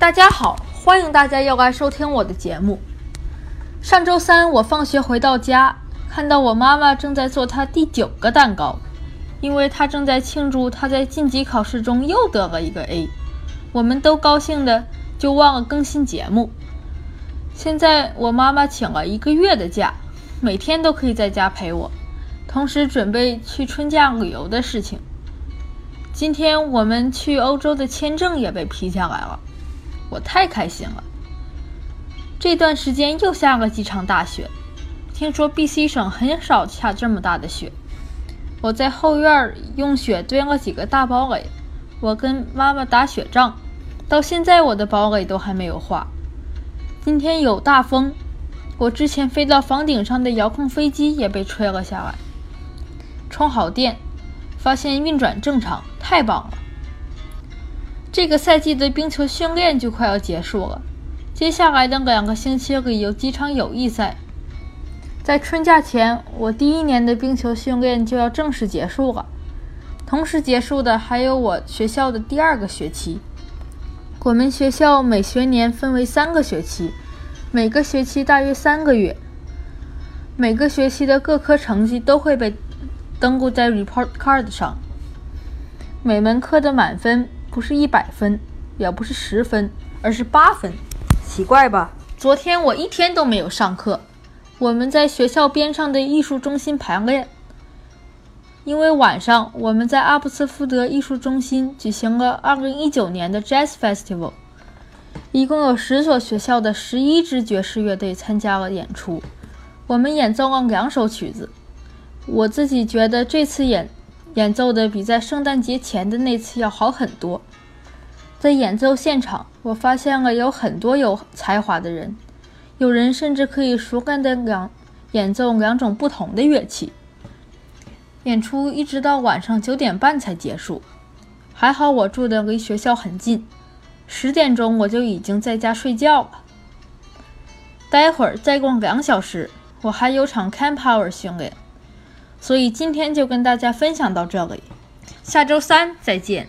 大家好，欢迎大家又来收听我的节目。上周三我放学回到家，看到我妈妈正在做她第九个蛋糕，因为她正在庆祝她在晋级考试中又得了一个 A。我们都高兴的就忘了更新节目。现在我妈妈请了一个月的假，每天都可以在家陪我，同时准备去春假旅游的事情。今天我们去欧洲的签证也被批下来了，我太开心了。这段时间又下了几场大雪，听说 B.C 省很少下这么大的雪。我在后院用雪堆了几个大堡垒，我跟妈妈打雪仗，到现在我的堡垒都还没有化。今天有大风，我之前飞到房顶上的遥控飞机也被吹了下来。充好电，发现运转正常。太棒了！这个赛季的冰球训练就快要结束了，接下来的两个星期里有几场友谊赛。在春假前，我第一年的冰球训练就要正式结束了。同时结束的还有我学校的第二个学期。我们学校每学年分为三个学期，每个学期大约三个月。每个学期的各科成绩都会被登录在 report card 上。每门课的满分不是一百分，也不是十分，而是八分。奇怪吧？昨天我一天都没有上课。我们在学校边上的艺术中心排练，因为晚上我们在阿布斯福德艺术中心举行了2019年的 Jazz Festival，一共有十所学校的十一支爵士乐队参加了演出。我们演奏了两首曲子。我自己觉得这次演。演奏的比在圣诞节前的那次要好很多。在演奏现场，我发现了有很多有才华的人，有人甚至可以熟练的两演奏两种不同的乐器。演出一直到晚上九点半才结束，还好我住的离学校很近，十点钟我就已经在家睡觉了。待会儿再逛两小时，我还有场 Camp Power 训练。所以今天就跟大家分享到这里，下周三再见。